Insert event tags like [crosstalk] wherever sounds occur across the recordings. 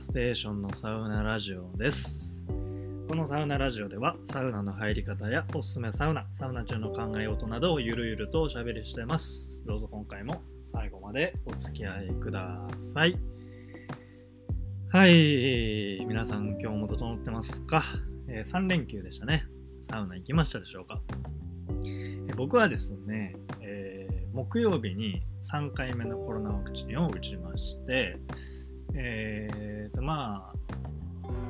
ステーションのサウナラジオです。このサウナラジオでは、サウナの入り方やおすすめサウナ、サウナ中の考え事などをゆるゆるとおしゃべりしてます。どうぞ今回も最後までお付き合いください。はい、皆さん今日も整ってますか、えー ?3 連休でしたね。サウナ行きましたでしょうか、えー僕はですね、えー木曜日に3回目のコロナワクチンを打ちまして、えーとまあ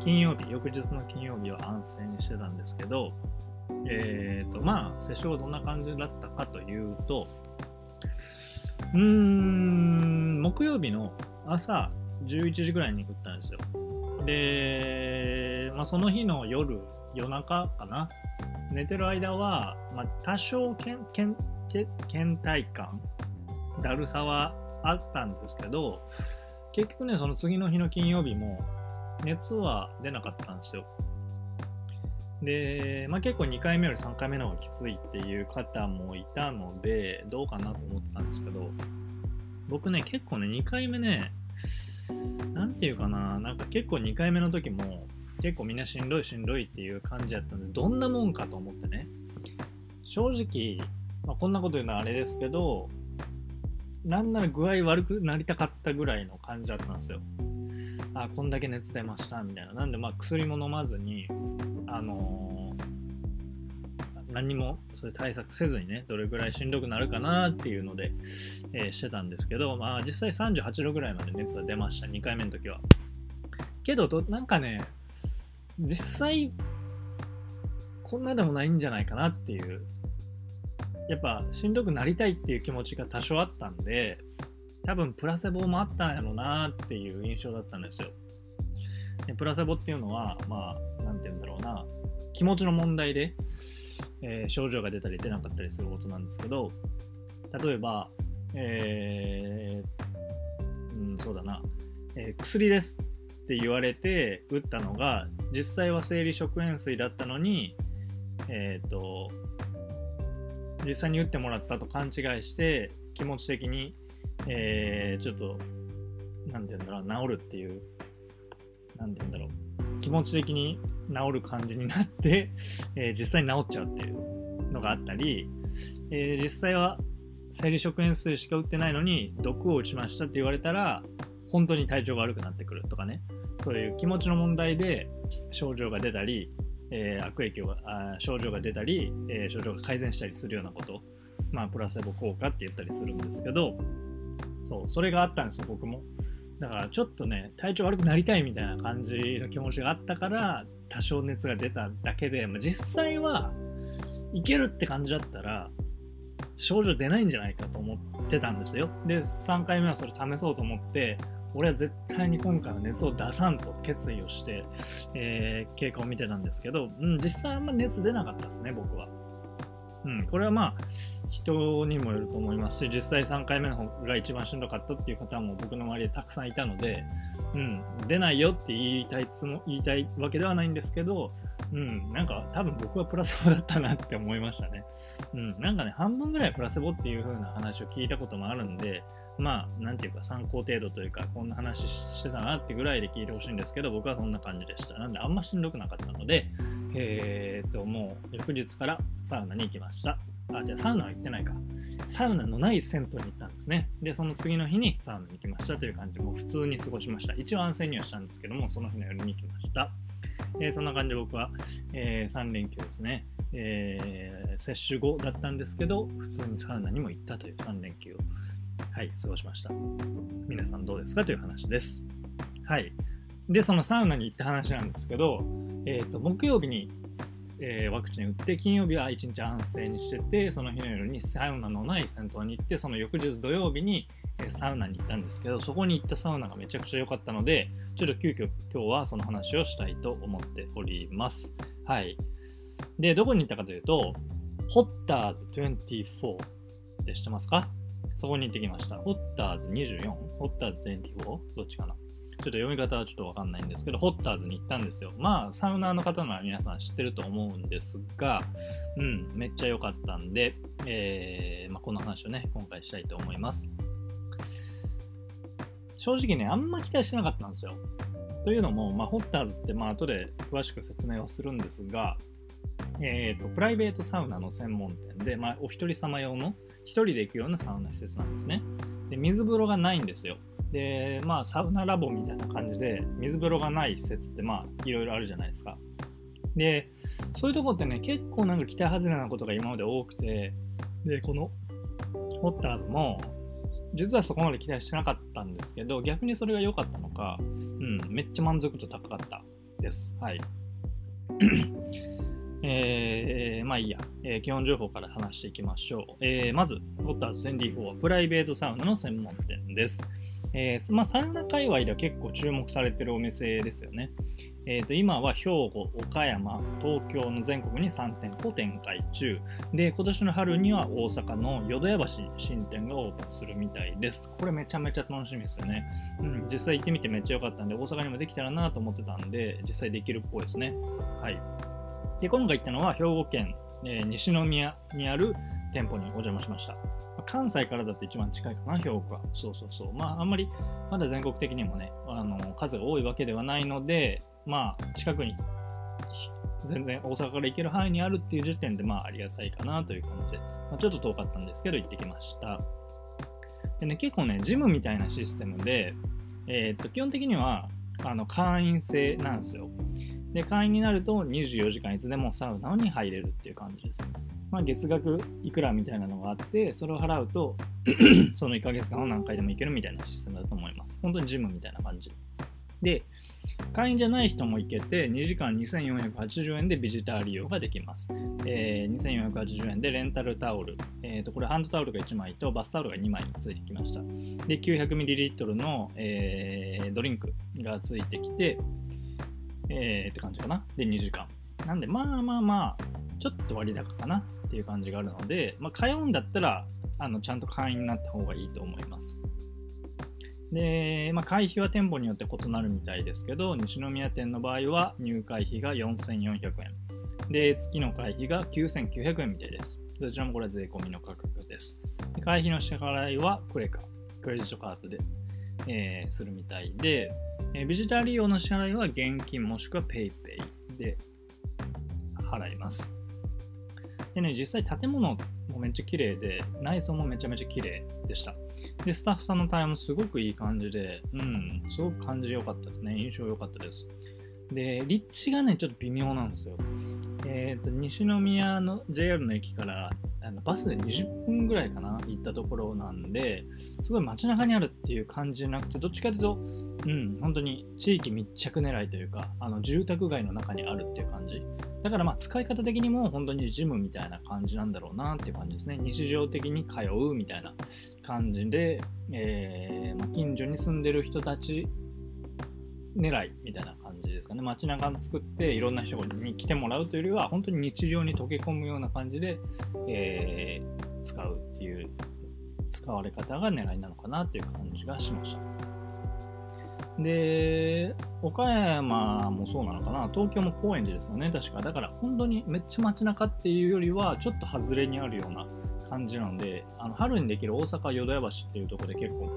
金曜日翌日の金曜日は安静にしてたんですけどえーとまあ接触はどんな感じだったかというとうーん木曜日の朝11時ぐらいに打ったんですよ。で、まあ、その日の夜夜中かな。寝てる間は、まあ、多少けんけんけ倦怠感だるさはあったんですけど結局ねその次の日の金曜日も熱は出なかったんですよ。で、まあ、結構2回目より3回目の方がきついっていう方もいたのでどうかなと思ったんですけど僕ね結構ね2回目ねなんていうかななんか結構2回目の時も結構みんなしんどいしんどいっていう感じやったんでどんなもんかと思ってね。正直、まあ、こんなこと言うのはあれですけどなんなら具合悪くなりたかったぐらいの感じだったんですよ。あこんだけ熱出ましたみたいな。なんでまあ薬も飲まずにあのー何もそういう対策せずにねどれぐらいしんどくなるかなっていうので、えーしてたんですけど、まあ、実際38度ぐらいまで熱は出ました。2回目の時は。けどどなんかね実際こんなでもないんじゃないかなっていうやっぱしんどくなりたいっていう気持ちが多少あったんで多分プラセボもあったんやろなっていう印象だったんですよ。でプラセボっていうのはまあなんて言うんだろうな。気持ちの問題で、えー症状が出たり出なかったりすることなんですけど例えばえーうん、そうだな、えー薬ですって言われて打ったのが実際は生理食塩水だったのにえっ、と実際に打ってもらったと勘違いして気持ち的に、えーちょっとなんて言うんだろう治るっていうなんて言うんだろう気持ち的に治る感じになって、[laughs] えー実際に治っちゃうっていうのがあったり、えー実際は生理食塩水しか打ってないのに毒を打ちましたって言われたら本当に体調が悪くなってくるとかね。そういう気持ちの問題で症状が出たり、えー悪影響があ症状が出たり、えー症状が改善したりするようなこと。まあプラセボ効果って言ったりするんですけど。そうそれがあったんですよ僕も。だからちょっとね体調悪くなりたいみたいな感じの気持ちがあったから多少熱が出ただけで、まあ、実際はいけるって感じだったら症状出ないんじゃないかと思ってたんですよ。で3回目はそれ試そうと思って俺は絶対に今回は熱を出さんと決意をして、えー経過を見てたんですけど、うん、実際あんま熱出なかったですね僕はうん、これはまあ人にもよると思いますし実際3回目の方が一番しんどかったっていう方も僕の周りでたくさんいたので、うん、出ないよって言いたいつも言いたいわけではないんですけど、うん、なんか多分僕はプラセボだったなって思いましたね。うん、なんかね半分ぐらいプラセボっていう風な話を聞いたこともあるんでまあなんていうか参考程度というかこんな話してたなってぐらいで聞いてほしいんですけど僕はそんな感じでした。なんであんましんどくなかったのでえー、っともう翌日からサウナに行きました。あ、じゃあサウナは行ってないか。サウナのない銭湯に行ったんですね。で、その次の日にサウナに行きましたという感じで、もう普通に過ごしました。一応安静にはしたんですけども、その日の夜に行きました。えーそんな感じで僕は、え3連休ですね、えー接種後だったんですけど、普通にサウナにも行ったという3連休を、はい、過ごしました。皆さんどうですかという話です。はい。で、そのサウナに行った話なんですけど、えー、と木曜日に、えーワクチン打って金曜日は一日安静にしててその日の夜にサウナのない銭湯に行ってその翌日土曜日に、えーサウナに行ったんですけどそこに行ったサウナがめちゃくちゃ良かったのでちょっと急遽今日はその話をしたいと思っておりますはいでどこに行ったかというとホッターズ24って知ってますか？そこに行ってきましたホッターズ 24? ホッターズ 24? どっちかな？ちょっと読み方はちょっとわかんないんですけど、ホッターズに行ったんですよ。まあ、サウナーの方なら皆さん知ってると思うんですが、うん、めっちゃ良かったんで、えーまあ、この話をね、今回したいと思います。正直ね、あんま期待してなかったんですよ。というのも、まあ、ホッターズって、まあ後で詳しく説明をするんですが、えーと、プライベートサウナの専門店で、まあ、お一人様用の一人で行くようなサウナ施設なんですね。で水風呂がないんですよ。で、まあ、サウナラボみたいな感じで、水風呂がない施設って、まあ、いろいろあるじゃないですか。で、そういうとこってね、結構なんか期待外れなことが今まで多くて、で、このホッターズも、実はそこまで期待してなかったんですけど、逆にそれが良かったのか、うん、めっちゃ満足度高かったです。はい。えー、まあいいや、えー、基本情報から話していきましょう。えー、まず、ホッターズ 10D4 はプライベートサウナの専門店です。えーまあ、サウナ界隈では結構注目されてるお店ですよね。えー、と今は兵庫、岡山、東京の全国に3店舗展開中で今年の春には大阪の淀屋橋新店がオープンするみたいですこれめちゃめちゃ楽しみですよね、うん、実際行ってみてめっちゃ良かったんで大阪にもできたらなと思ってたんで実際できるっぽいですねはいで今回行ったのは兵庫県、えー、西宮にある店舗にお邪魔しました関西からだと一番近いかな、兵庫は。そうそうそう。まあ、あんまり、まだ全国的にもね、あの、数が多いわけではないので、まあ、近くに、全然大阪から行ける範囲にあるっていう時点で、まあ、ありがたいかなという感じで、まあ、ちょっと遠かったんですけど、行ってきました。でね、結構ね、ジムみたいなシステムで、えー、っと、基本的には、あの、会員制なんですよ。で、会員になると24時間いつでもサウナに入れるっていう感じです。まあ、月額いくらみたいなのがあって、それを払うと [clears throat] その1ヶ月間を何回でも行けるみたいなシステムだと思います。本当にジムみたいな感じ。で、会員じゃない人も行けて、2時間2480円でビジター利用ができます。えー、2480円でレンタルタオル、えー、とこれハンドタオルが1枚とバスタオルが2枚ついてきました。で、900ml の、えー、ドリンクがついてきて、えー、って感じかな。で、2時間。なんで、まあまあまあ、ちょっと割高かなっていう感じがあるので、まあ、通うんだったら、あのちゃんと会員になった方がいいと思います。で、まあ、会費は店舗によって異なるみたいですけど、西宮店の場合は入会費が4400円。で、月の会費が9900円みたいです。どちらもこれは税込みの価格です。で会費の支払いはクレカ、クレジットカードで、えー、するみたいで、えー、ビジター利用の支払いは現金もしくは PayPay で払います。でね、実際建物もめっちゃ綺麗で、内装もめちゃめちゃ綺麗でした。で、スタッフさんの対応もすごくいい感じで、うん、すごく感じ良かったですね。印象良かったです。で、立地がね、ちょっと微妙なんですよ。えっ、ー、と、西宮の JR の駅からあのバスで20分ぐらいかな、行ったところなんで、すごい街中にあるっていう感じじゃなくて、どっちかというと、うん、本当に地域密着狙いというか、あの住宅街の中にあるっていう感じ。だからまあ使い方的にも本当にジムみたいな感じなんだろうなっていう感じですね。日常的に通うみたいな感じで、えーまあ、近所に住んでる人たち狙いみたいなですかね。街中作っていろんな人に来てもらうというよりは、本当に日常に溶け込むような感じで、えー、使うっていう使われ方が狙いなのかなっていう感じがしました。で、岡山もそうなのかな、東京も高円寺ですよね、確か。だから本当にめっちゃ街中っていうよりは、ちょっと外れにあるような感じなので、あの春にできる大阪淀屋橋っていうとこで結構、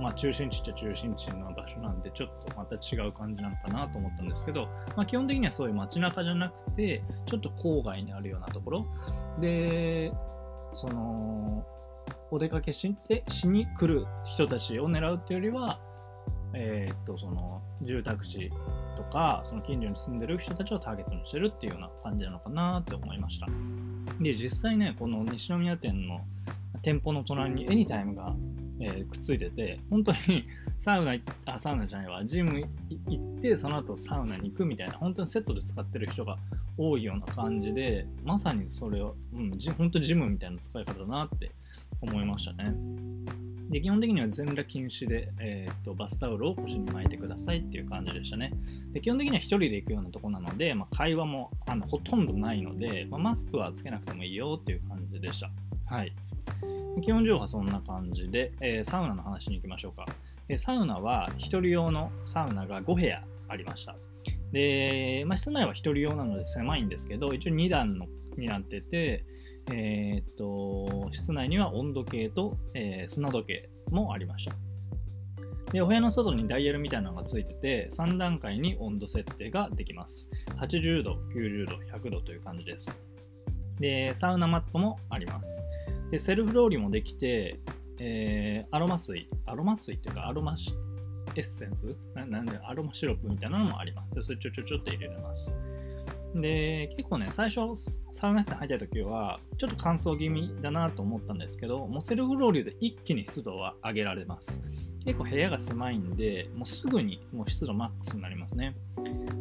まあ中心地っちゃ中心地の場所なんで、ちょっとまた違う感じなのかなと思ったんですけど、まあ基本的にはそういう街中じゃなくて、ちょっと郊外にあるようなところ。で、その、お出かけしてしに来る人たちを狙うっていうよりは、えー、っとその住宅地とかその近所に住んでる人たちをターゲットにしてるっていうような感じなのかなって思いましたで実際ねこの西宮店の店舗の隣にエニタイムが、えー、くっついてて本当に [laughs] サウナあサウナじゃないわジム行ってその後サウナに行くみたいな本当にセットで使ってる人が多いような感じでまさにそれを、うん、本当ジムみたいな使い方だなって思いましたねで基本的には全裸禁止で、えーと、バスタオルを腰に巻いてくださいっていう感じでしたね。で基本的には1人で行くようなとこなので、まあ、会話もあのほとんどないので、まあ、マスクはつけなくてもいいよっていう感じでした。はい。基本情報はそんな感じで、えー、サウナの話に行きましょうか。えー、サウナは1人用のサウナが5部屋ありました。で、まあ、室内は1人用なので狭いんですけど、一応2段のになってて、えー、っと、室内には温度計と、え、砂時計もありました。で、お部屋の外にダイヤルみたいなのがついてて、3段階に温度設定ができます。80度、90度、100度という感じです。で、サウナマットもあります。で、セルフロウリュもできて、えーアロマ水、アロマ水っていうか、アロマエッセンス？なんで、アロマシロップみたいなのもあります。で、それちょちょちょっと入れれます。で、結構ね、最初、サウナ室に入った時は、ちょっと乾燥気味だなと思ったんですけど、もうセルフロウリュで一気に湿度は上げられます。結構部屋が狭いんで、もうすぐにもう湿度マックスになりますね。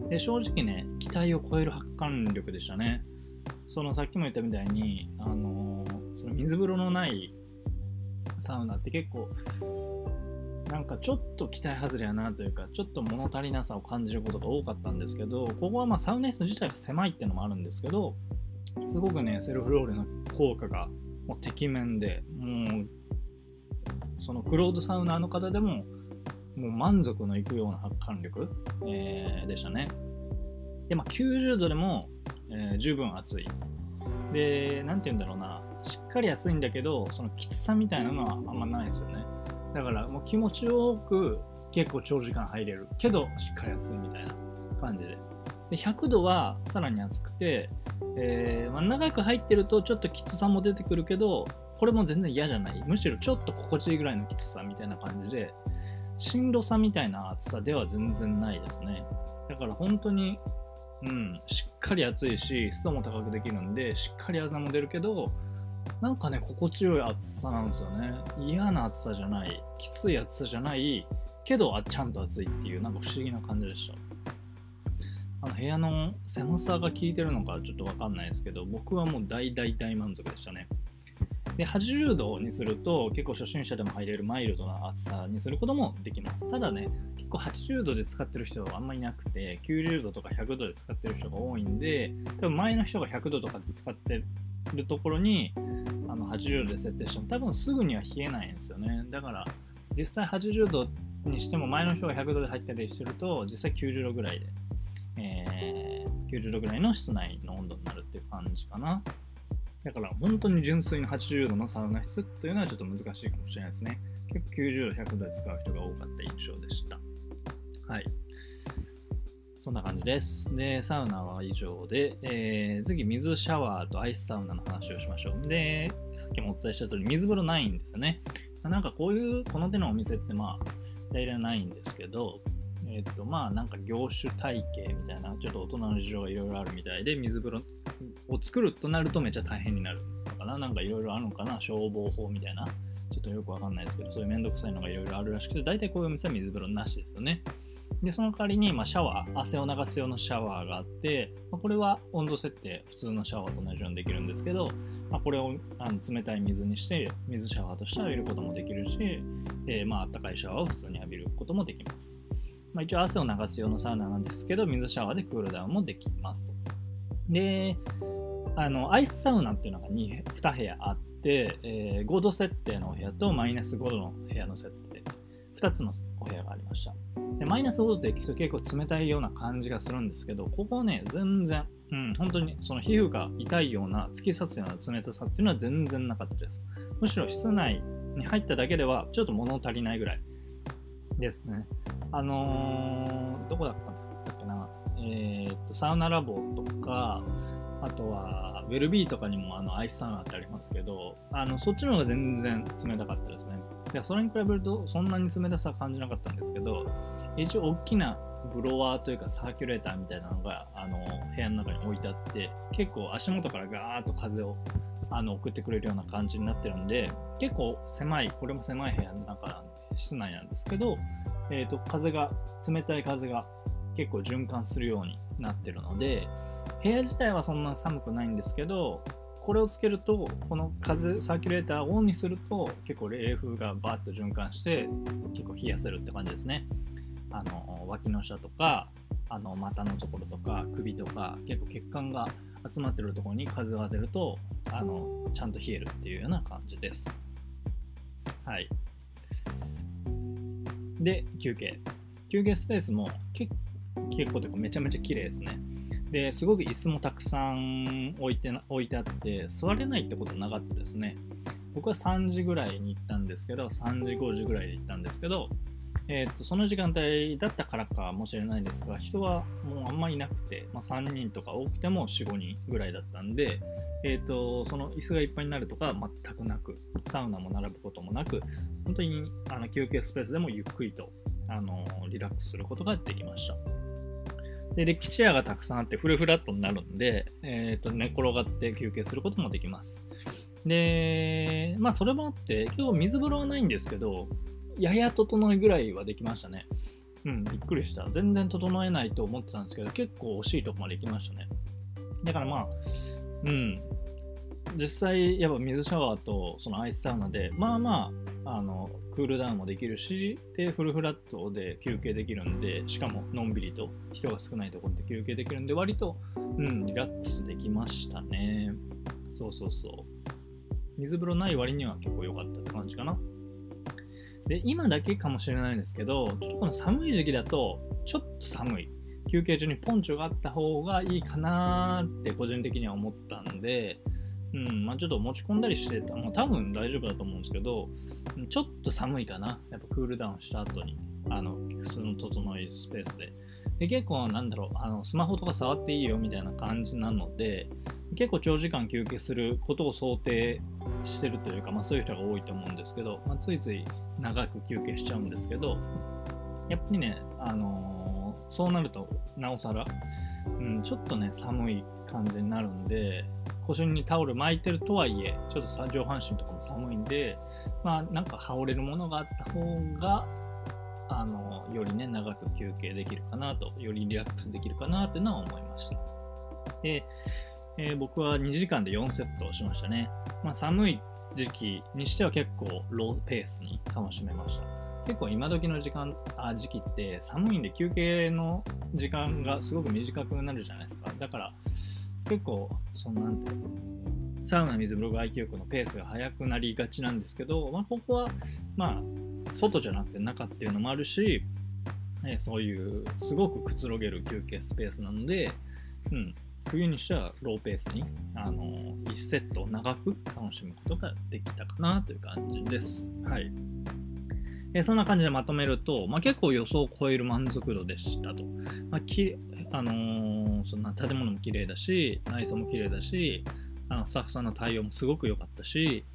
で、正直ね、期待を超える発汗力でしたね。そのさっきも言ったみたいに、あのーその水風呂のないサウナって結構、なんかちょっと期待外れやなというか、ちょっと物足りなさを感じることが多かったんですけど、ここはまあサウナ室自体が狭いっていうのもあるんですけど、すごくね、セルフロールの効果がもうてきめんで、もう、そのクロードサウナーの方でも、もう満足のいくような発汗力、えーでしたね。で、まあ、90度でも、えー十分暑い。で、なんて言うんだろうな、しっかり暑いんだけど、そのきつさみたいなのはあんまないですよね。だからもう気持ちよく結構長時間入れるけどしっかり暑いみたいな感じで。で100度はさらに暑くて、えーまあ、長く入ってるとちょっときつさも出てくるけどこれも全然嫌じゃないむしろちょっと心地いいぐらいのきつさみたいな感じでしんどさみたいな暑さでは全然ないですねだから本当にうんしっかり暑いし湿度も高くできるんでしっかり朝も出るけどなんかね、心地よい暑さなんですよね。嫌な暑さじゃない、きつい暑さじゃない、けどあちゃんと暑いっていう、なんか不思議な感じでした。あの部屋の狭さが効いてるのかちょっと分かんないですけど、僕はもう大大大満足でしたね。で、80度にすると結構初心者でも入れるマイルドな暑さにすることもできます。ただね、結構80度で使ってる人はあんまりいなくて、90度とか100度で使ってる人が多いんで、多分前の人が100度とかで使ってるところにあの80度で設定しても多分すぐには冷えないんですよね。だから実際80度にしても前の人が100度で入ったりしてると実際90度ぐらいで、えー90度ぐらいの室内の温度になるっていう感じかな。だから本当に純粋な80度のサウナ室というのはちょっと難しいかもしれないですね。結構90度、100度で使う人が多かった印象でした。はい。そんな感じです。で、サウナは以上で、えー次、水シャワーとアイスサウナの話をしましょう。で、さっきもお伝えした通り、水風呂ないんですよね。なんかこういう、この手のお店ってまあ、大体ないんですけど、えっ、と、まあ、なんか業種体系みたいな、ちょっと大人の事情がいろいろあるみたいで、水風呂を作るとなるとめっちゃ大変になるのかな。なんかいろいろあるのかな。消防法みたいな。ちょっとよくわかんないですけど、そういうめんどくさいのがいろいろあるらしくて、大体こういうお店は水風呂なしですよね。で、その代わりに、まあ、シャワー、汗を流す用のシャワーがあって、まあこれは温度設定、普通のシャワーと同じようにできるんですけど、まあ、これをあの冷たい水にして、水シャワーとして浴びることもできるし、えーまあ、暖かいシャワーを普通に浴びることもできます。まあ、一応、汗を流す用のサウナなんですけど、水シャワーでクールダウンもできますと。で、あのアイスサウナっていうのが 2, 2部屋あって、えー5度設定のお部屋とマイナス5度の部屋の設定。2つのお部屋がありました。でマイナス5度って聞くと結構冷たいような感じがするんですけどここね全然、うん、本当にその皮膚が痛いような突き刺すような冷たさっていうのは全然なかったです。むしろ室内に入っただけではちょっと物足りないぐらいですね。あのーどこだったっけな？えーっとサウナラボとかあとは、ウェルビーとかにもあのアイスサウナってありますけど、あのそっちの方が全然冷たかったですね。でそれに比べるとそんなに冷たさ感じなかったんですけど、一応大きなブロワーというかサーキュレーターみたいなのがあの部屋の中に置いてあって、結構足元からガーッと風をあの送ってくれるような感じになってるんで、結構狭い、これも狭い部屋の中、室内なんですけど、えーと風が、冷たい風が結構循環するようになってるので、部屋自体はそんな寒くないんですけど、これをつけると、この風、サーキュレーターをオンにすると、結構冷風がバーッと循環して、結構冷やせるって感じですね。あの、脇の下とか、あの、股のところとか、首とか、結構血管が集まってるところに風が出ると、あの、ちゃんと冷えるっていうような感じです。はい。で、休憩。休憩スペースも結結構というかめちゃめちゃ綺麗ですね。ですごく椅子もたくさん置いて置いてあって座れないってことなかったですね僕は3時ぐらいに行ったんですけど3時5時ぐらいで行ったんですけどえーと、その時間帯だったからかもしれないですが、人はもうあんまりいなくて、まあ、3人とか多くても4、5人ぐらいだったんで、えーと、その椅子がいっぱいになるとか全くなく、サウナも並ぶこともなく、本当にあの休憩スペースでもゆっくりとあのリラックスすることができました。で、デッキチェアがたくさんあってフルフラットになるんで、えーと、寝転がって休憩することもできます。で、まあそれもあって、今日水風呂はないんですけど、やや整えぐらいはできましたね。うん、びっくりした。全然整えないと思ってたんですけど、結構惜しいとこまで行きましたね。だからまあ、うん、実際、やっぱ水シャワーとそのアイスサウナで、まあまあ、あの、クールダウンもできるし、で、フルフラットで休憩できるんで、しかものんびりと人が少ないところで休憩できるんで、割と、うん、リラックスできましたね。そうそうそう。水風呂ない割には結構良かったって感じかな。で、今だけかもしれないんですけど、ちょっとこの寒い時期だと、ちょっと寒い。休憩中にポンチョがあった方がいいかなって個人的には思ったんで、うん、まあちょっと持ち込んだりしてた、もう多分大丈夫だと思うんですけど、ちょっと寒いかな。やっぱクールダウンした後に、あの、普通の整いスペースで。で、結構なんだろう、あの、スマホとか触っていいよみたいな感じなので、結構長時間休憩することを想定してるというか、まあそういう人が多いと思うんですけど、まあ、ついつい長く休憩しちゃうんですけど、やっぱりね、あのー、そうなると、なおさら、うん、ちょっとね、寒い感じになるんで、腰にタオル巻いてるとはいえ、ちょっと上半身とかも寒いんで、まあ、なんか羽織れるものがあった方が、あの、よりね、長く休憩できるかなと、よりリラックスできるかなっていうのは思いました。で、えー、僕は2時間で4セットしましたね。まあ、寒い時期にしては結構ローペースに楽しめました。結構今時の時間あ時期って寒いんで休憩の時間がすごく短くなるじゃないですか。だから結構、そのなんて、サウナ水風呂外気浴のペースが速くなりがちなんですけど、まあ、ここは、まあ、外じゃなくて中っていうのもあるし、えそういうすごくくつろげる休憩スペースなので、うん、冬にしてはローペースに、あの1セット長く楽しむことができたかなという感じです。はい。えそんな感じでまとめると、まあ、結構予想を超える満足度でしたと。まあきあのー、そんな建物も綺麗だし、内装も綺麗だし、あのスタッフさんの対応もすごく良かったし、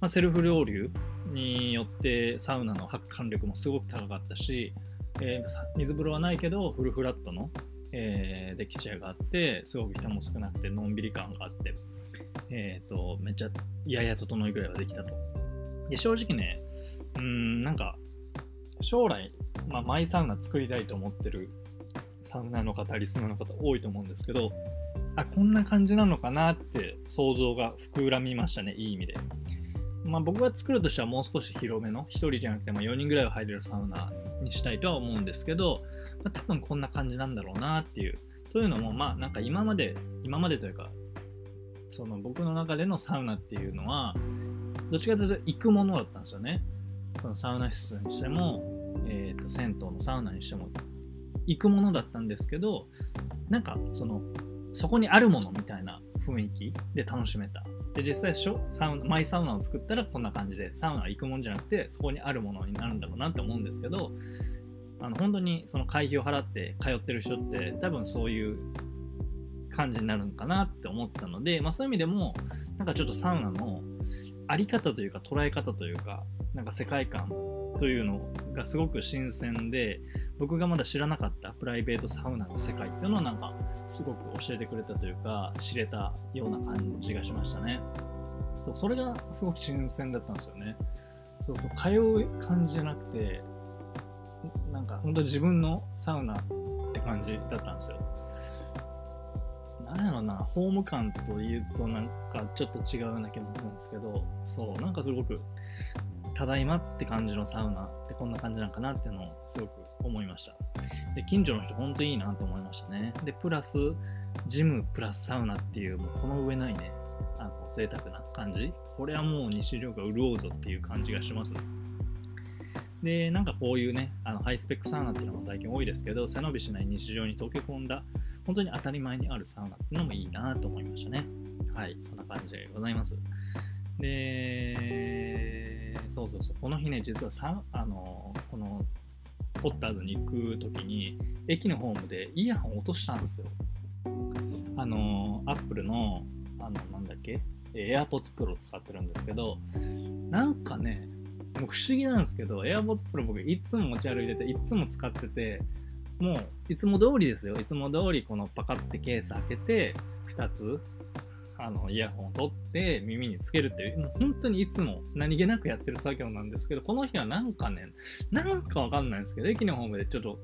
まあ、セルフ料流によってサウナの発汗力もすごく高かったし、えー、水風呂はないけどフルフラットのえー、デッキチェアがあって、すごく人も少なくて、のんびり感があって、えっ、ー、と、めっちゃ、やや整いぐらいはできたと。で、正直ね、うん、なんか、将来、まあ、マイサウナ作りたいと思ってるサウナの方、リスナーの方多いと思うんですけど、あ、こんな感じなのかなって想像が膨らみましたね、いい意味で。まあ、僕が作るとしてはもう少し広めの、1人じゃなくても4人ぐらいは入れるサウナにしたいとは思うんですけど、まあ、多分こんな感じなんだろうなっていう。というのも、まあなんか今まで、今までというか、その僕の中でのサウナっていうのは、どっちかというと行くものだったんですよね。そのサウナ室にしても、えー、と銭湯のサウナにしても行くものだったんですけど、なんかその、そこにあるものみたいな雰囲気で楽しめた。で、実際サウナ、マイサウナを作ったらこんな感じで、サウナ行くもんじゃなくて、そこにあるものになるんだろうなって思うんですけど、あの本当にその会費を払って通ってる人って多分そういう感じになるのかなって思ったので、まあ、そういう意味でもなんかちょっとサウナのあり方というか捉え方というかなんか世界観というのがすごく新鮮で僕がまだ知らなかったプライベートサウナの世界っていうのをなんかすごく教えてくれたというか知れたような感じがしましたねそうそれがすごく新鮮だったんですよねそうそう通う感じじゃなくてなんか本当自分のサウナって感じだったんですよ。なんやろな、ホーム感というとなんかちょっと違うような気もするんですけど、そう、なんかすごく、ただいまって感じのサウナってこんな感じなんかなっていうのをすごく思いました。で、近所の人本当にいいなと思いましたね。で、プラス、ジムプラスサウナっていう、もうこの上ないね、あの贅沢な感じ。これはもう西涼が潤うぞっていう感じがします。で、なんかこういうね、あのハイスペックサウナっていうのも最近多いですけど、背伸びしない日常に溶け込んだ、本当に当たり前にあるサウナっていうのもいいなと思いましたね。はい、そんな感じでございます。で、そうそうそう、この日ね、実はさあのこのホッターズに行く時に駅のホームでイヤホン落としたんですよ。あのアップルのあのなんだっけ AirPods Pro 使ってるんですけどなんかねもう不思議なんですけど AirPods Pro 僕いつも持ち歩いてていつも使っててもういつも通りですよ。いつも通りこのパカってケース開けて2つあのイヤホンを取って耳につけるっていう、もう本当にいつも何気なくやってる作業なんですけど、この日はなんかね、なんかわかんないんですけど、駅のホームでちょっと、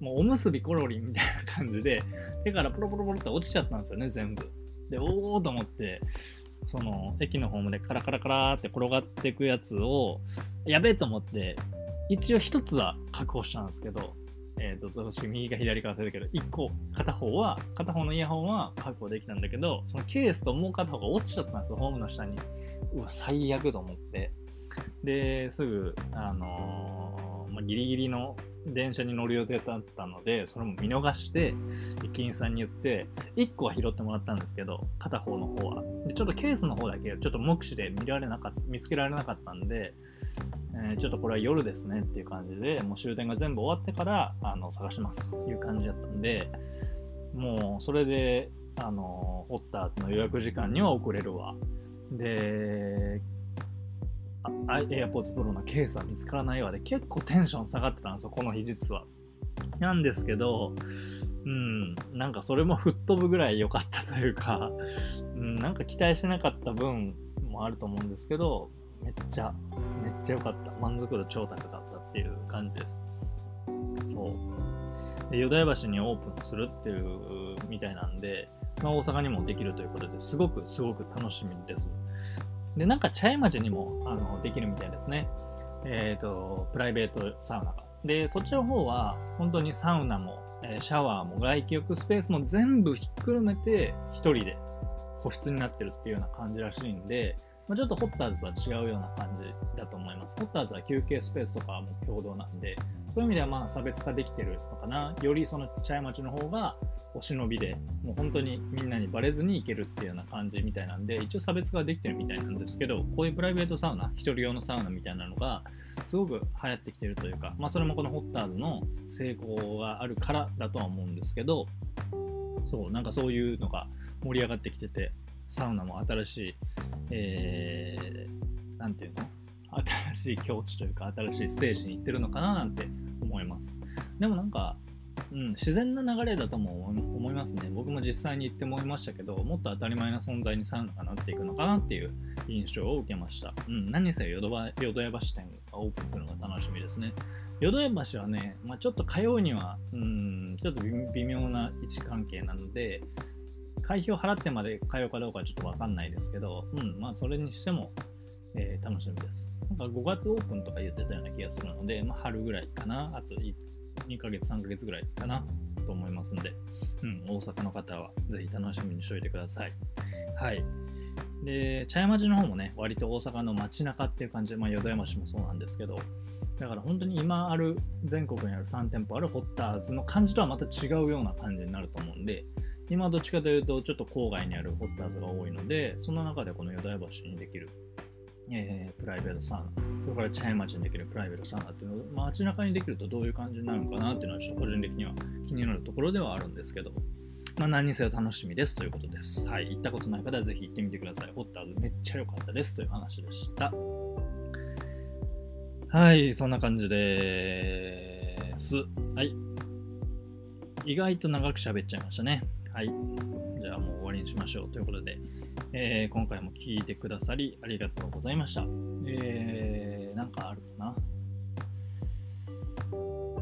もうおむすびコロリンみたいな感じで、手からポロポロポロって落ちちゃったんですよね、全部。で、おおと思って、その駅のホームでカラカラカラって転がっていくやつを、やべえと思って、一応一つは確保したんですけど、え、ー、と、私、右か左か忘れたけど、1個、片方は、片方のイヤホンは確保できたんだけど、そのケースともう片方が落ちちゃったんですよ、ホームの下に。うわ、最悪と思って。で、すぐ、あのー、まあ、ギリギリの電車に乗る予定だったので、それも見逃して、駅員さんに言って、1個は拾ってもらったんですけど、片方の方は。でちょっとケースの方だけ、ちょっと目視で見られなかった、見つけられなかったんで、えー、ちょっとこれは夜ですねっていう感じで、もう終電が全部終わってからあの探しますという感じだったんで、もうそれで、あの、ホッターズの予約時間には遅れるわ。で、AirPods Pro のケースは見つからないわで結構テンション下がってたんですよ、この日実は。なんですけど、うん、なんかそれも吹っ飛ぶぐらい良かったというか、うん、なんか期待してなかった分もあると思うんですけど、めっちゃ、めっちゃ良かった。満足度超高かったっていう感じです。そう。で、淀屋橋にオープンするっていうみたいなんで、まあ、大阪にもできるということですごくすごく楽しみです。で、なんか茶屋町にもあのできるみたいですね。えっ、ー、と、プライベートサウナが。で、そっちの方は本当にサウナも、えシャワーも外気浴スペースも全部ひっくるめて1人で個室になってるっていうような感じらしいんで、まあ、ちょっとホッターズとは違うような感じだと思います。ホッターズは休憩スペースとかも共同なんで、そういう意味ではまあ差別化できてるのかな。よりその茶屋町の方がお忍びで、もう本当にみんなにバレずに行けるっていうような感じみたいなんで、一応差別化できてるみたいなんですけど、こういうプライベートサウナ、一人用のサウナみたいなのが、すごく流行ってきてるというか、まあそれもこのホッターズの成功があるからだとは思うんですけど、そう、なんかそういうのが盛り上がってきてて、サウナも新しい、えー、なんていうの？新しい境地というか新しいステージに行ってるのかななんて思います。でもなんか、うん、自然な流れだとも思いますね。僕も実際に行って思いましたけど、もっと当たり前な存在にサウナがなっていくのかなっていう印象を受けました。うん、何せ淀淀屋橋店がオープンするのが楽しみですね。淀屋橋はね、まあ、ちょっと通うには、うん、ちょっと微妙な位置関係なので、会費を払ってまで通うかどうかはちょっとわかんないですけど、うん、まあそれにしても、えー、楽しみです。なんか5月オープンとか言ってたような気がするので、まあ、春ぐらいかな、あと2ヶ月、3ヶ月ぐらいかなと思いますんで、うん、大阪の方はぜひ楽しみにしておいてください。はい。で、茶屋町の方もね、割と大阪の街中っていう感じで、まあ、淀山市もそうなんですけど、だから本当に今ある、全国にある3店舗あるホッターズの感じとはまた違うような感じになると思うんで、今どっちかというと、ちょっと郊外にあるホッターズが多いので、その中でこの淀屋橋にできる、えー、プライベートサウナ、それから茶屋町にできるプライベートサウナっていうのを、街中にできるとどういう感じになるのかなっていうのは、ちょっと個人的には気になるところではあるんですけど、まあ、何にせよ楽しみですということです。はい。行ったことない方はぜひ行ってみてください。ホッターズめっちゃ良かったですという話でした。はい、そんな感じです。はい。意外と長く喋っちゃいましたね。はい。じゃあもう終わりにしましょうということで、えー、今回も聞いてくださりありがとうございました。えー、なんかあるかな？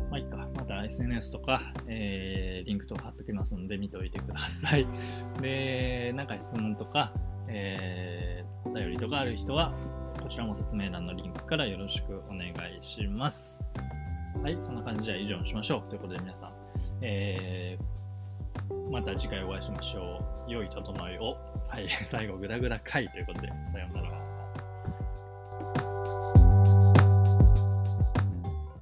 まあいいか。また SNS とか、えー、リンクとか貼っときますので見ておいてください。[laughs] で、なんか質問とか、えー、お便りとかある人は、こちらも説明欄のリンクからよろしくお願いします。はい、そんな感じで以上にしましょう。ということで皆さん、えーまた次回お会いしましょう。良い整いを。はい、[laughs] 最後グダグダ回ということで、さようなら。